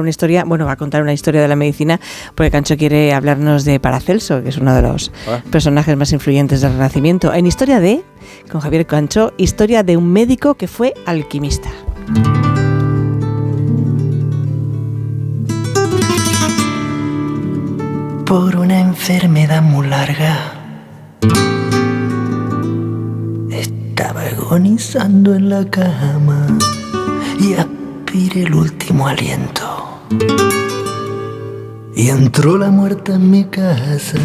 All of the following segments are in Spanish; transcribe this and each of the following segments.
una historia, bueno, va a contar una historia de la medicina, porque Cancho quiere hablarnos de Paracelso, que es uno de los ah. personajes más influyentes del Renacimiento. En Historia de, con Javier Cancho, historia de un médico que fue alquimista. Por una enfermedad muy larga, estaba agonizando en la cama y el último aliento y entró la muerte en mi casa.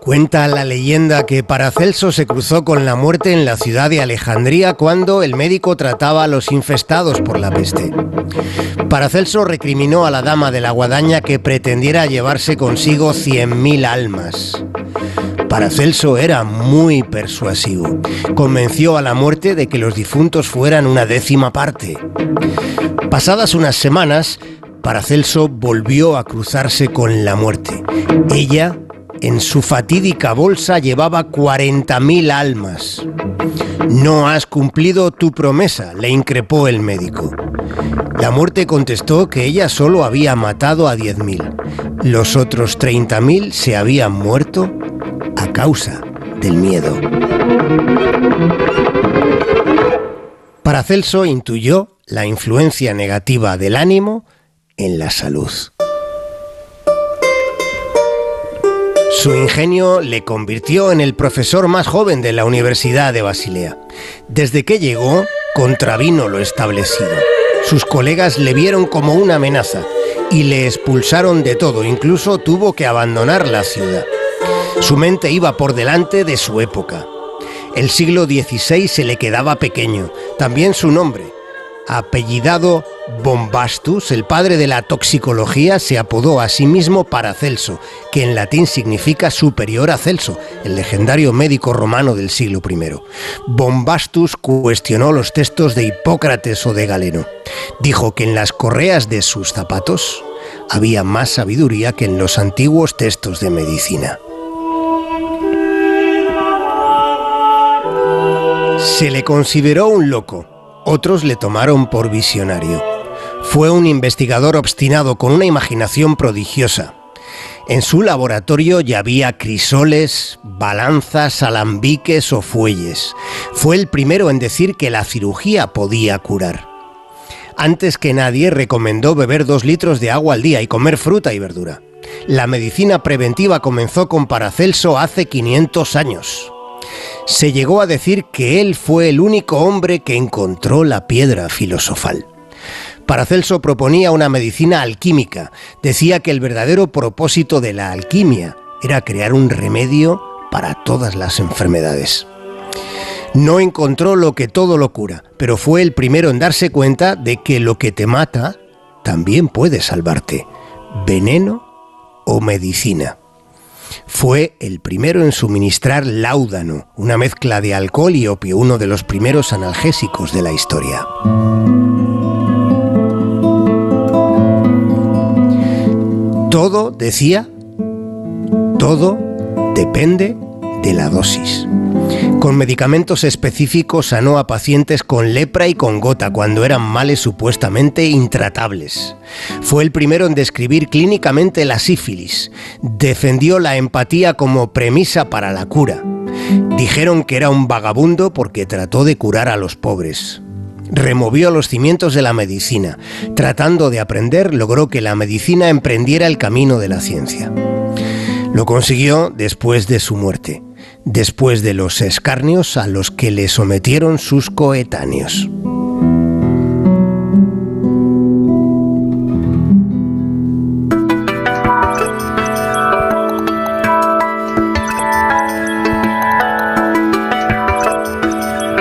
Cuenta la leyenda que Paracelso se cruzó con la muerte en la ciudad de Alejandría cuando el médico trataba a los infestados por la peste. Paracelso recriminó a la dama de la guadaña que pretendiera llevarse consigo 100.000 almas. Paracelso era muy persuasivo. Convenció a la muerte de que los difuntos fueran una décima parte. Pasadas unas semanas, Paracelso volvió a cruzarse con la muerte. Ella, en su fatídica bolsa, llevaba 40.000 almas. No has cumplido tu promesa, le increpó el médico. La muerte contestó que ella solo había matado a 10.000. Los otros 30.000 se habían muerto a causa del miedo. Paracelso intuyó la influencia negativa del ánimo en la salud. Su ingenio le convirtió en el profesor más joven de la Universidad de Basilea. Desde que llegó, contravino lo establecido. Sus colegas le vieron como una amenaza y le expulsaron de todo, incluso tuvo que abandonar la ciudad. Su mente iba por delante de su época. El siglo XVI se le quedaba pequeño, también su nombre. Apellidado Bombastus, el padre de la toxicología, se apodó a sí mismo Paracelso, que en latín significa superior a Celso, el legendario médico romano del siglo I. Bombastus cuestionó los textos de Hipócrates o de Galeno. Dijo que en las correas de sus zapatos había más sabiduría que en los antiguos textos de medicina. Se le consideró un loco, otros le tomaron por visionario. Fue un investigador obstinado con una imaginación prodigiosa. En su laboratorio ya había crisoles, balanzas, alambiques o fuelles. Fue el primero en decir que la cirugía podía curar. Antes que nadie recomendó beber dos litros de agua al día y comer fruta y verdura. La medicina preventiva comenzó con Paracelso hace 500 años se llegó a decir que él fue el único hombre que encontró la piedra filosofal. Paracelso proponía una medicina alquímica. Decía que el verdadero propósito de la alquimia era crear un remedio para todas las enfermedades. No encontró lo que todo lo cura, pero fue el primero en darse cuenta de que lo que te mata también puede salvarte. Veneno o medicina. Fue el primero en suministrar láudano, una mezcla de alcohol y opio, uno de los primeros analgésicos de la historia. Todo, decía, todo depende de la dosis. Con medicamentos específicos sanó a pacientes con lepra y con gota cuando eran males supuestamente intratables. Fue el primero en describir clínicamente la sífilis. Defendió la empatía como premisa para la cura. Dijeron que era un vagabundo porque trató de curar a los pobres. Removió los cimientos de la medicina. Tratando de aprender, logró que la medicina emprendiera el camino de la ciencia. Lo consiguió después de su muerte después de los escarnios a los que le sometieron sus coetáneos.